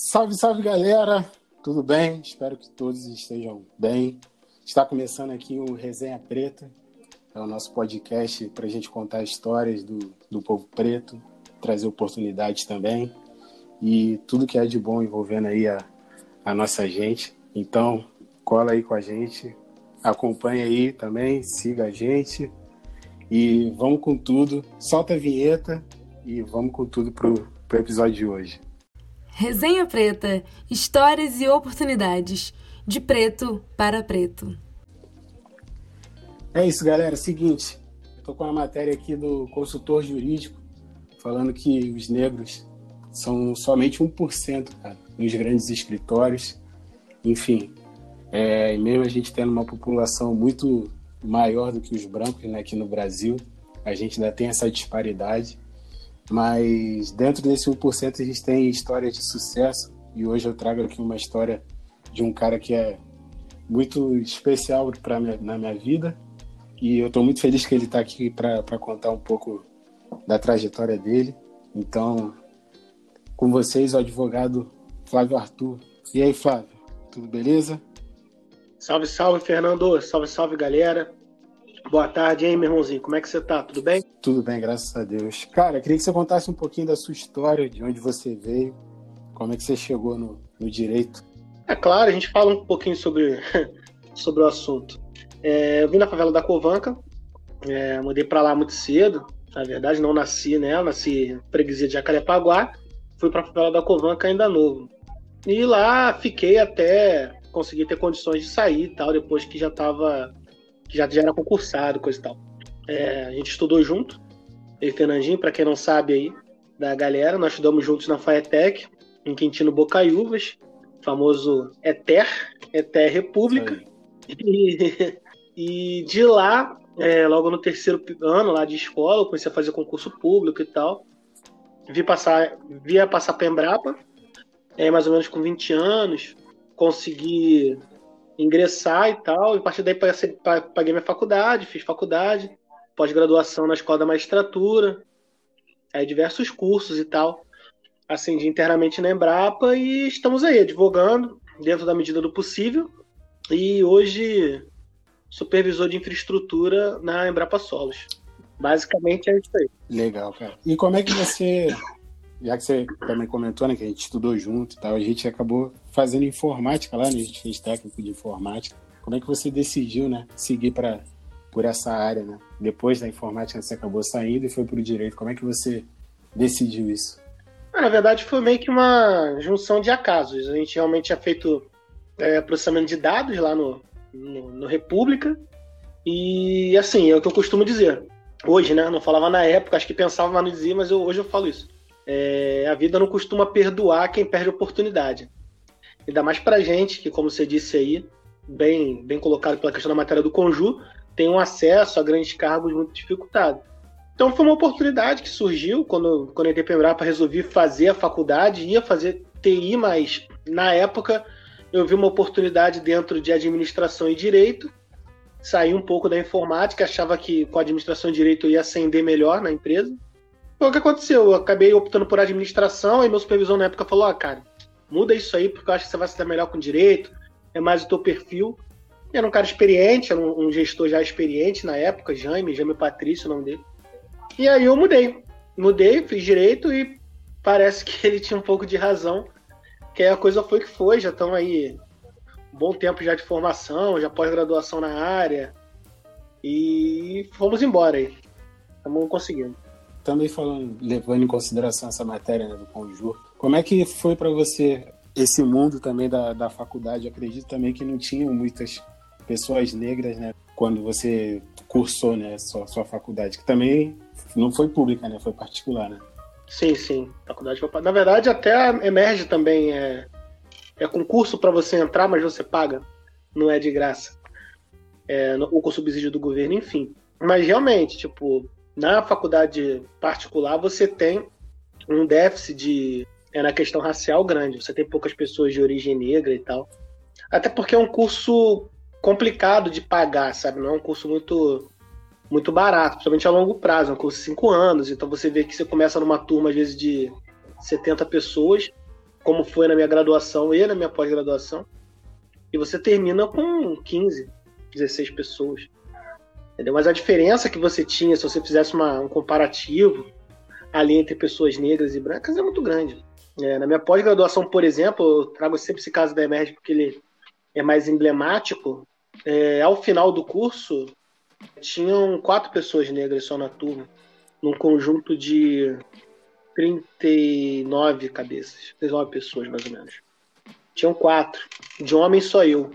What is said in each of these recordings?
Salve, salve galera! Tudo bem? Espero que todos estejam bem. Está começando aqui o Resenha Preta, é o nosso podcast para a gente contar histórias do, do povo preto, trazer oportunidades também e tudo que é de bom envolvendo aí a, a nossa gente. Então, cola aí com a gente, acompanha aí também, siga a gente e vamos com tudo. Solta a vinheta e vamos com tudo pro, pro episódio de hoje. Resenha Preta, histórias e oportunidades, de preto para preto. É isso, galera. Seguinte, tô com uma matéria aqui do consultor jurídico falando que os negros são somente 1%, cara, nos grandes escritórios. Enfim, é, mesmo a gente tendo uma população muito maior do que os brancos né, aqui no Brasil, a gente ainda tem essa disparidade. Mas dentro desse 1% a gente tem histórias de sucesso e hoje eu trago aqui uma história de um cara que é muito especial para na minha vida e eu estou muito feliz que ele está aqui para contar um pouco da trajetória dele. Então, com vocês, o advogado Flávio Arthur. E aí, Flávio, tudo beleza? Salve, salve, Fernando. Salve, salve, galera. Boa tarde, hein, meu irmãozinho? Como é que você tá? Tudo bem? Tudo bem, graças a Deus. Cara, queria que você contasse um pouquinho da sua história, de onde você veio, como é que você chegou no, no direito. É claro, a gente fala um pouquinho sobre, sobre o assunto. É, eu vim na favela da Covanca, é, mudei para lá muito cedo, na verdade não nasci nela, nasci na freguesia de Jacarepaguá, fui para a favela da Covanca ainda novo. E lá fiquei até conseguir ter condições de sair e tal, depois que já estava que já, já era concursado, coisa e tal. É, a gente estudou junto, eu e Fernandinho, para quem não sabe aí, da galera, nós estudamos juntos na FAETEC, em Quintino Bocaiúvas, famoso ETER, ETER República. E, e, de lá, é, logo no terceiro ano lá de escola, eu comecei a fazer concurso público e tal. Vi passar, via passar para Embrapa, é, mais ou menos com 20 anos, consegui ingressar e tal. E a partir daí paguei minha faculdade, fiz faculdade, pós-graduação na escola da magistratura, aí diversos cursos e tal. Acendi internamente na Embrapa e estamos aí advogando dentro da medida do possível. E hoje supervisor de infraestrutura na Embrapa Solos. Basicamente é isso aí. Legal, cara. E como é que você já que você também comentou, né, que a gente estudou junto e tal, a gente acabou fazendo informática lá, né, a gente fez técnico de informática. Como é que você decidiu, né, seguir para por essa área, né? Depois da informática você acabou saindo e foi para o direito. Como é que você decidiu isso? Ah, na verdade, foi meio que uma junção de acasos. A gente realmente tinha feito é, processamento de dados lá no, no, no República. E assim, é o que eu costumo dizer. Hoje, né? Não falava na época, acho que pensava, mas não dizia, mas eu, hoje eu falo isso é, a vida não costuma perdoar quem perde oportunidade. Ainda mais pra gente, que, como você disse aí, bem, bem colocado pela questão da matéria do Conju, tem um acesso a grandes cargos muito dificultado. Então foi uma oportunidade que surgiu quando, quando eu entrei para Embrapa, resolvi fazer a faculdade, ia fazer TI, mas na época eu vi uma oportunidade dentro de administração e direito, saí um pouco da informática, achava que com a administração e direito eu ia ascender melhor na empresa, foi o que aconteceu. Eu acabei optando por administração e meu supervisor na época falou: ah, cara, muda isso aí porque eu acho que você vai se dar melhor com direito, é mais o teu perfil. Era um cara experiente, era um, um gestor já experiente na época, Jaime, Jaime Patrício, o nome dele. E aí eu mudei. Mudei, fiz direito e parece que ele tinha um pouco de razão, que a coisa foi que foi, já estão aí um bom tempo já de formação, já pós-graduação na área. E fomos embora aí. Estamos conseguindo também falando, levando em consideração essa matéria né, do Conjur, como é que foi para você esse mundo também da, da faculdade? Eu acredito também que não tinham muitas pessoas negras, né? Quando você cursou, né, sua, sua faculdade, que também não foi pública, né? Foi particular, né? Sim, sim. faculdade foi... Na verdade, até emerge também é, é concurso para você entrar, mas você paga, não é de graça. É, o com subsídio do governo, enfim. Mas realmente, tipo, na faculdade particular você tem um déficit de é na questão racial grande. Você tem poucas pessoas de origem negra e tal. Até porque é um curso complicado de pagar, sabe? Não é um curso muito muito barato, principalmente a longo prazo, é um curso de cinco anos. Então você vê que você começa numa turma, às vezes, de 70 pessoas, como foi na minha graduação e na minha pós-graduação, e você termina com 15, 16 pessoas. Entendeu? Mas a diferença que você tinha, se você fizesse uma, um comparativo ali entre pessoas negras e brancas, é muito grande. É, na minha pós-graduação, por exemplo, eu trago sempre esse caso da Emerge porque ele é mais emblemático. É, ao final do curso, tinham quatro pessoas negras só na turma, num conjunto de 39 cabeças, 39 pessoas mais ou menos. Tinham quatro. De homem só eu.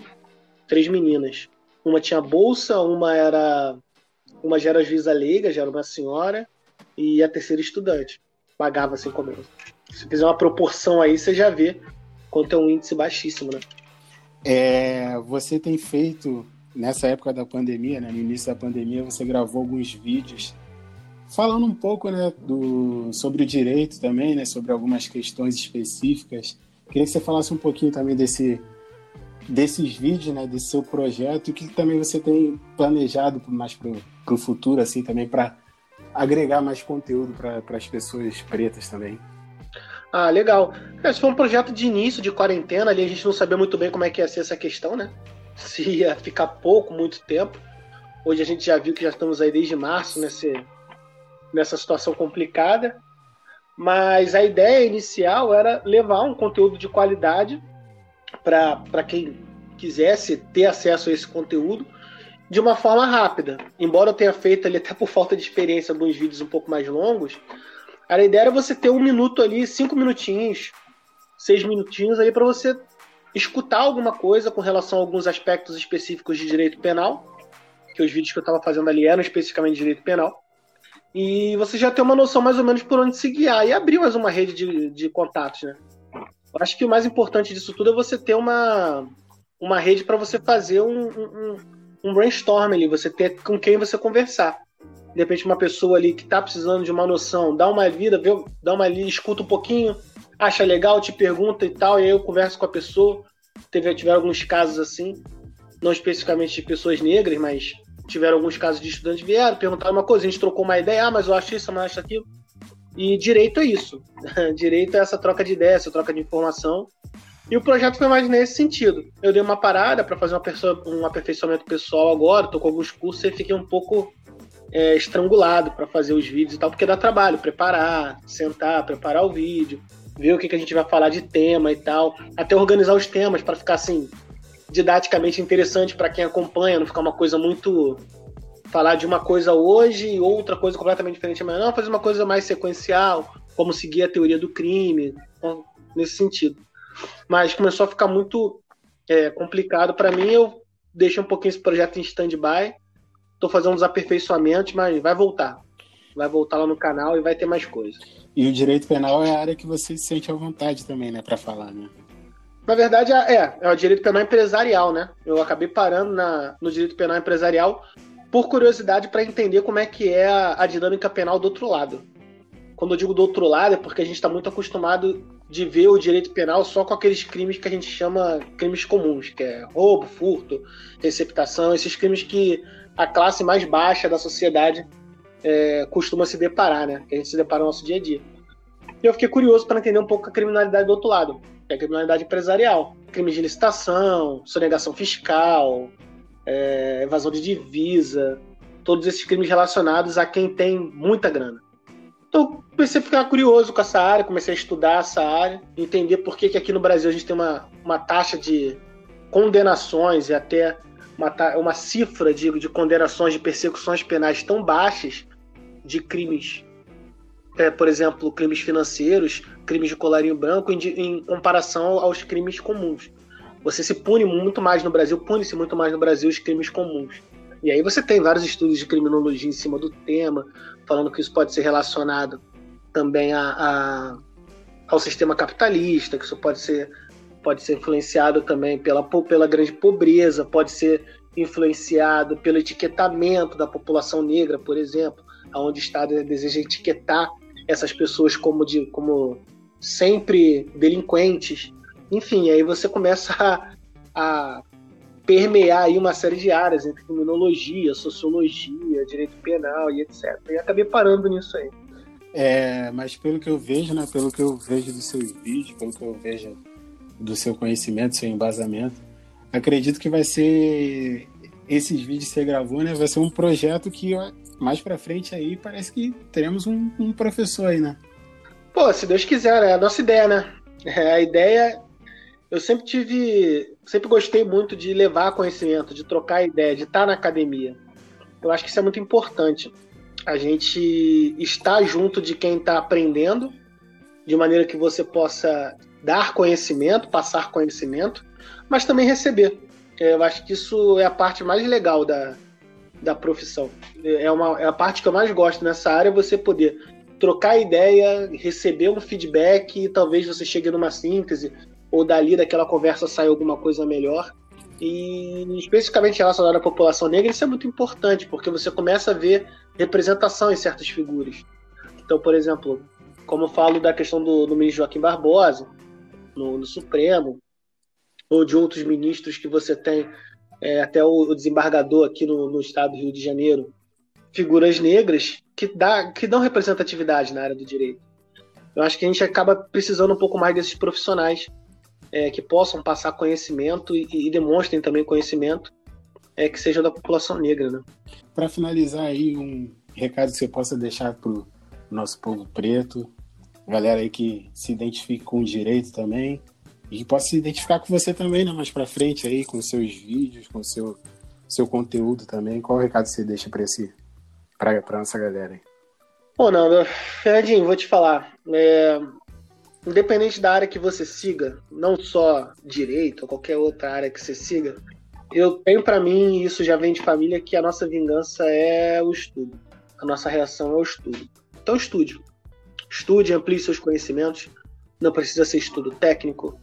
Três meninas. Uma tinha bolsa, uma era. Uma já era juíza leiga, já era uma senhora, e a terceira estudante. Pagava assim como eu. Se fizer uma proporção aí, você já vê quanto é um índice baixíssimo, né? É, você tem feito, nessa época da pandemia, né, no início da pandemia, você gravou alguns vídeos falando um pouco né, do, sobre o direito também, né, sobre algumas questões específicas. Queria que você falasse um pouquinho também desse, desses vídeos, né, desse seu projeto e o que também você tem planejado mais para o futuro, assim, também para agregar mais conteúdo para as pessoas pretas também. Ah, legal. Esse foi um projeto de início de quarentena, ali a gente não sabia muito bem como é que ia ser essa questão, né? Se ia ficar pouco, muito tempo. Hoje a gente já viu que já estamos aí desde março nesse, nessa situação complicada. Mas a ideia inicial era levar um conteúdo de qualidade para quem quisesse ter acesso a esse conteúdo de uma forma rápida. Embora eu tenha feito ali, até por falta de experiência, alguns vídeos um pouco mais longos, a ideia era você ter um minuto ali, cinco minutinhos, seis minutinhos ali para você escutar alguma coisa com relação a alguns aspectos específicos de direito penal, que os vídeos que eu estava fazendo ali eram especificamente de direito penal e você já tem uma noção mais ou menos por onde se guiar e abrir mais uma rede de, de contatos, né? Eu acho que o mais importante disso tudo é você ter uma, uma rede para você fazer um, um, um brainstorm ali, você ter com quem você conversar. De repente, uma pessoa ali que está precisando de uma noção, dá uma vida, vê, dá uma ali, escuta um pouquinho, acha legal, te pergunta e tal, e aí eu converso com a pessoa. Teve, tiveram alguns casos assim, não especificamente de pessoas negras, mas tiveram alguns casos de estudantes vieram, perguntaram uma coisa, a gente trocou uma ideia, ah, mas eu acho isso, mas acho aquilo. E direito é isso. direito é essa troca de ideias, essa troca de informação. E o projeto foi mais nesse sentido. Eu dei uma parada para fazer um aperfeiçoamento pessoal agora, tô com alguns cursos e fiquei um pouco é, estrangulado para fazer os vídeos e tal, porque dá trabalho, preparar, sentar, preparar o vídeo, ver o que, que a gente vai falar de tema e tal, até organizar os temas para ficar assim, didaticamente interessante para quem acompanha, não ficar uma coisa muito falar de uma coisa hoje e outra coisa completamente diferente amanhã, não, fazer uma coisa mais sequencial, como seguir a teoria do crime, então, nesse sentido. Mas começou a ficar muito é, complicado para mim, eu deixei um pouquinho esse projeto em stand-by, estou fazendo uns aperfeiçoamentos, mas vai voltar. Vai voltar lá no canal e vai ter mais coisas. E o direito penal é a área que você se sente à vontade também, né, para falar, né? Na verdade, é, é, é o direito penal empresarial, né? Eu acabei parando na, no direito penal empresarial por curiosidade para entender como é que é a, a, dinâmica penal do outro lado. Quando eu digo do outro lado é porque a gente está muito acostumado de ver o direito penal só com aqueles crimes que a gente chama crimes comuns, que é roubo, furto, receptação, esses crimes que a classe mais baixa da sociedade é, costuma se deparar, né? Que a gente se depara no nosso dia a dia. E eu fiquei curioso para entender um pouco a criminalidade do outro lado que é a criminalidade empresarial. Crimes de licitação, sonegação fiscal, é, evasão de divisa, todos esses crimes relacionados a quem tem muita grana. Então, comecei a ficar curioso com essa área, comecei a estudar essa área, entender por que, que aqui no Brasil a gente tem uma, uma taxa de condenações e até uma, uma cifra de, de condenações de persecuções penais tão baixas de crimes é, por exemplo, crimes financeiros, crimes de colarinho branco, em, em, comparação aos crimes comuns. Você se pune muito mais no Brasil, pune-se muito mais no Brasil os crimes comuns. E aí você tem vários estudos de criminologia em cima do tema, falando que isso pode ser relacionado também a, a, ao sistema capitalista, que isso pode ser, pode ser influenciado também pela, pela grande pobreza, pode ser influenciado pelo etiquetamento da população negra, por exemplo, onde o Estado deseja etiquetar essas pessoas como, de, como sempre delinquentes. Enfim, aí você começa a, a permear aí uma série de áreas entre criminologia, sociologia, direito penal e etc. E acabei parando nisso aí. É, mas pelo que eu vejo, né? Pelo que eu vejo dos seus vídeos, pelo que eu vejo do seu conhecimento, seu embasamento, acredito que vai ser esses vídeos que você gravou, né? Vai ser um projeto que mais para frente aí parece que teremos um, um, professor aí, né? Pô, se Deus quiser, é a nossa ideia, né? É, a ideia, eu sempre tive, sempre gostei muito de levar conhecimento, de trocar ideia, de estar na academia. Eu acho que isso é muito importante. A gente estar junto de quem está aprendendo, de maneira que você possa dar conhecimento, passar conhecimento, mas também receber. Eu acho que isso é a parte mais legal da, da profissão. É, uma, é a parte que eu mais gosto nessa área, você poder trocar ideia, receber um feedback e talvez você chegue numa síntese ou dali daquela conversa saia alguma coisa melhor. E especificamente relacionado à população negra, isso é muito importante, porque você começa a ver representação em certas figuras. Então, por exemplo, como eu falo da questão do, do ministro Joaquim Barbosa, no, no Supremo, ou de outros ministros que você tem, é, até o, o, desembargador aqui no, no, estado do Rio de Janeiro, figuras negras que, dá, que dão representatividade na área do direito. Eu acho que a gente acaba precisando um pouco mais desses profissionais é, que possam passar conhecimento e, e demonstrem também conhecimento é, que seja da população negra. Né? Para finalizar aí, um recado que você possa deixar para o nosso povo preto, galera aí que se identifique com o direito também e que possa se identificar com você também, né, mais para frente aí, com seus vídeos, com seu seu conteúdo também. Qual o recado você deixa para esse para nossa galera aí? Pô, não, Fernandinho, vou te falar. É, independente da área que você siga, não só direito ou qualquer outra área que você siga, eu tenho para mim, isso já vem de família, que a nossa vingança é o estudo. A nossa reação é o estudo. Então estude. Estude, amplie seus conhecimentos. Não precisa ser estudo técnico.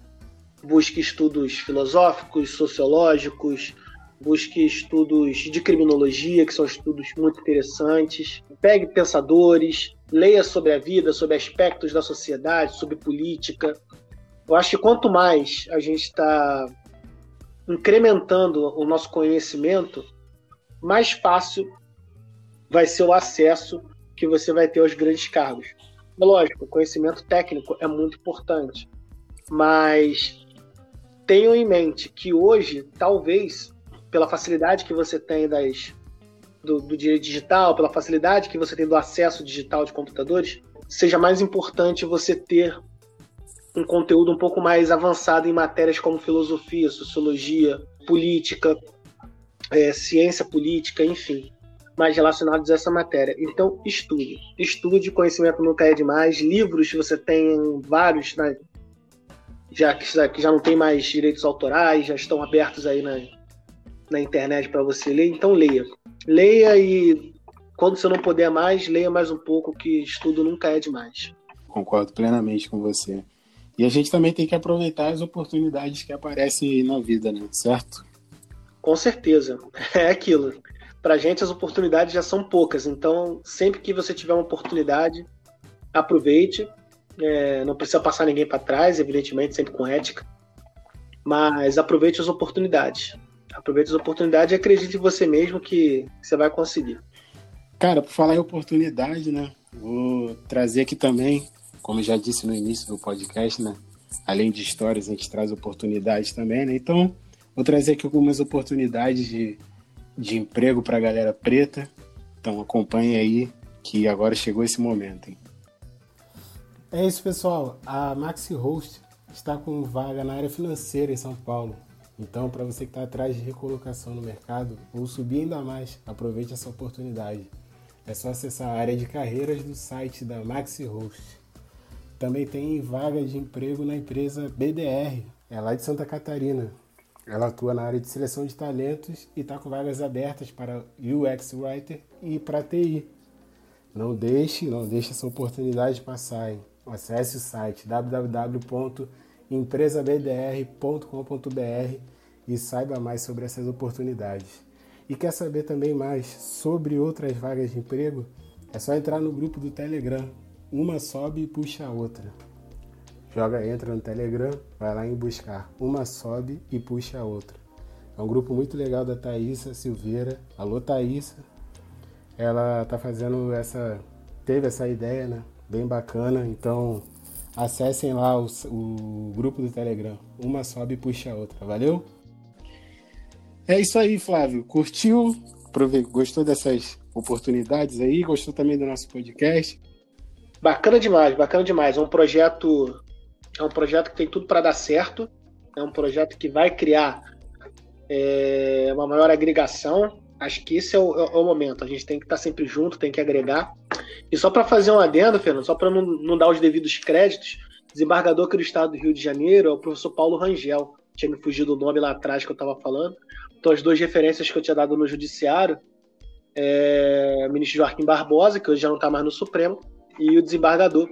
Busque estudos filosóficos, sociológicos. Busque estudos de criminologia, que são estudos muito interessantes. Pegue pensadores, leia sobre a vida, sobre aspectos da sociedade, sobre política. Eu acho que quanto mais a gente está incrementando o nosso conhecimento, mais fácil vai ser o acesso que você vai ter aos grandes cargos. É lógico, conhecimento técnico é muito importante, mas tenham em mente que hoje, talvez, pela facilidade que você tem das, do, do direito digital, pela facilidade que você tem do acesso digital de computadores, seja mais importante você ter um conteúdo um pouco mais avançado em matérias como filosofia, sociologia, política, é, ciência política, enfim mais relacionados a essa matéria. Então, estude. Estude, conhecimento nunca é demais. Livros, você tem vários, né? já, que já não tem mais direitos autorais, já estão abertos aí na, na internet para você ler. Então, leia. Leia e, quando você não puder mais, leia mais um pouco, que estudo nunca é demais. Concordo plenamente com você. E a gente também tem que aproveitar as oportunidades que aparecem na vida, né? Certo? Com certeza. É aquilo para a gente as oportunidades já são poucas. Então, sempre que você tiver uma oportunidade, aproveite. É, não precisa passar ninguém para trás, evidentemente, sempre com ética. Mas aproveite as oportunidades. Aproveite as oportunidades e acredite em você mesmo que você vai conseguir. Cara, por falar em oportunidade, né? Vou trazer aqui também, como já disse no início do podcast, né? Além de histórias, a gente traz oportunidades também, né? Então, vou trazer aqui algumas oportunidades de de emprego para a galera preta. Então acompanhe aí que agora chegou esse momento. Hein? É isso, pessoal. A Maxi Host está com vaga na área financeira em São Paulo. Então, para você que está atrás de recolocação no mercado ou subir ainda mais, aproveite essa oportunidade. É só acessar a área de carreiras do site da Maxi Host. Também tem vaga de emprego na empresa BDR, é lá de Santa Catarina. Ela atua na área de seleção de talentos e está com vagas abertas para UX Writer e para TI. Não deixe, não deixe essa oportunidade passar. Hein? Acesse o site www.empresabdr.com.br e saiba mais sobre essas oportunidades. E quer saber também mais sobre outras vagas de emprego? É só entrar no grupo do Telegram. Uma sobe e puxa a outra. Joga, entra no Telegram, vai lá em buscar. Uma sobe e puxa a outra. É um grupo muito legal da Thaísa Silveira. Alô, Thaísa. Ela tá fazendo essa. Teve essa ideia, né? bem bacana. Então acessem lá o, o grupo do Telegram. Uma sobe e puxa a outra. Valeu? É isso aí, Flávio. Curtiu? Gostou dessas oportunidades aí? Gostou também do nosso podcast? Bacana demais, bacana demais. É um projeto, é um projeto que tem tudo para dar certo. É um projeto que vai criar é, uma maior agregação. Acho que esse é o, é o, momento. A gente tem que estar sempre junto, tem que agregar. E só para fazer um adendo, Fernando, só para não, não, dar os devidos créditos, desembargador aqui do estado do Rio de Janeiro é o professor Paulo Rangel. Tinha me fugido o nome lá atrás que eu estava falando. Então, as duas referências que eu tinha dado no Judiciário é o ministro Joaquim Barbosa, que hoje já não está mais no Supremo, e o desembargador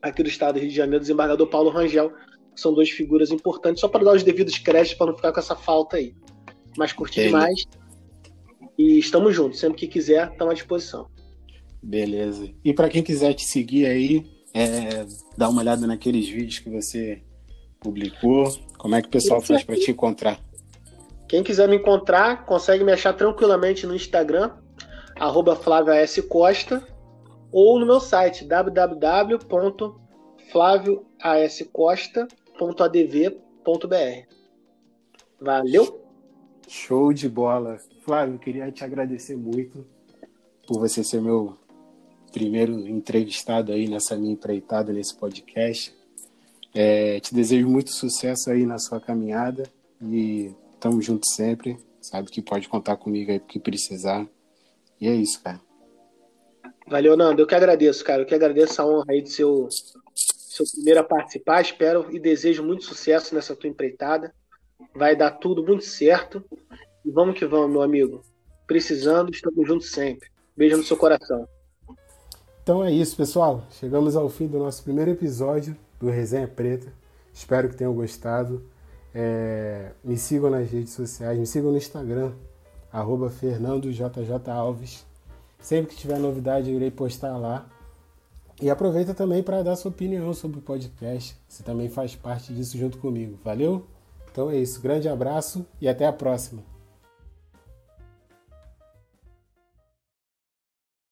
aqui do estado do Rio de Janeiro, o desembargador Paulo Rangel, que são duas figuras importantes, só para dar os devidos créditos, para não ficar com essa falta aí. Mas curti demais. E estamos juntos. Sempre que quiser, estamos à disposição. Beleza. E para quem quiser te seguir aí, é, dá uma olhada naqueles vídeos que você publicou. Como é que o pessoal faz para te encontrar? Quem quiser me encontrar, consegue me achar tranquilamente no Instagram, arroba Costa, ou no meu site, www.flavioascosta.adv.br. Valeu! Show de bola! Flávio, queria te agradecer muito por você ser meu primeiro entrevistado aí nessa minha empreitada nesse podcast. É, te desejo muito sucesso aí na sua caminhada e Tamo junto sempre. Sabe que pode contar comigo aí que precisar. E é isso, cara. Valeu, Nando. Eu que agradeço, cara. Eu que agradeço a honra aí de ser o seu primeiro a participar. Espero e desejo muito sucesso nessa tua empreitada. Vai dar tudo muito certo. E vamos que vamos, meu amigo. Precisando, estamos juntos sempre. Beijo no seu coração. Então é isso, pessoal. Chegamos ao fim do nosso primeiro episódio do Resenha Preta. Espero que tenham gostado. É, me sigam nas redes sociais, me sigam no Instagram, arroba FernandoJJAlves. Sempre que tiver novidade, eu irei postar lá. E aproveita também para dar sua opinião sobre o podcast. Você também faz parte disso junto comigo. Valeu? Então é isso. Grande abraço e até a próxima.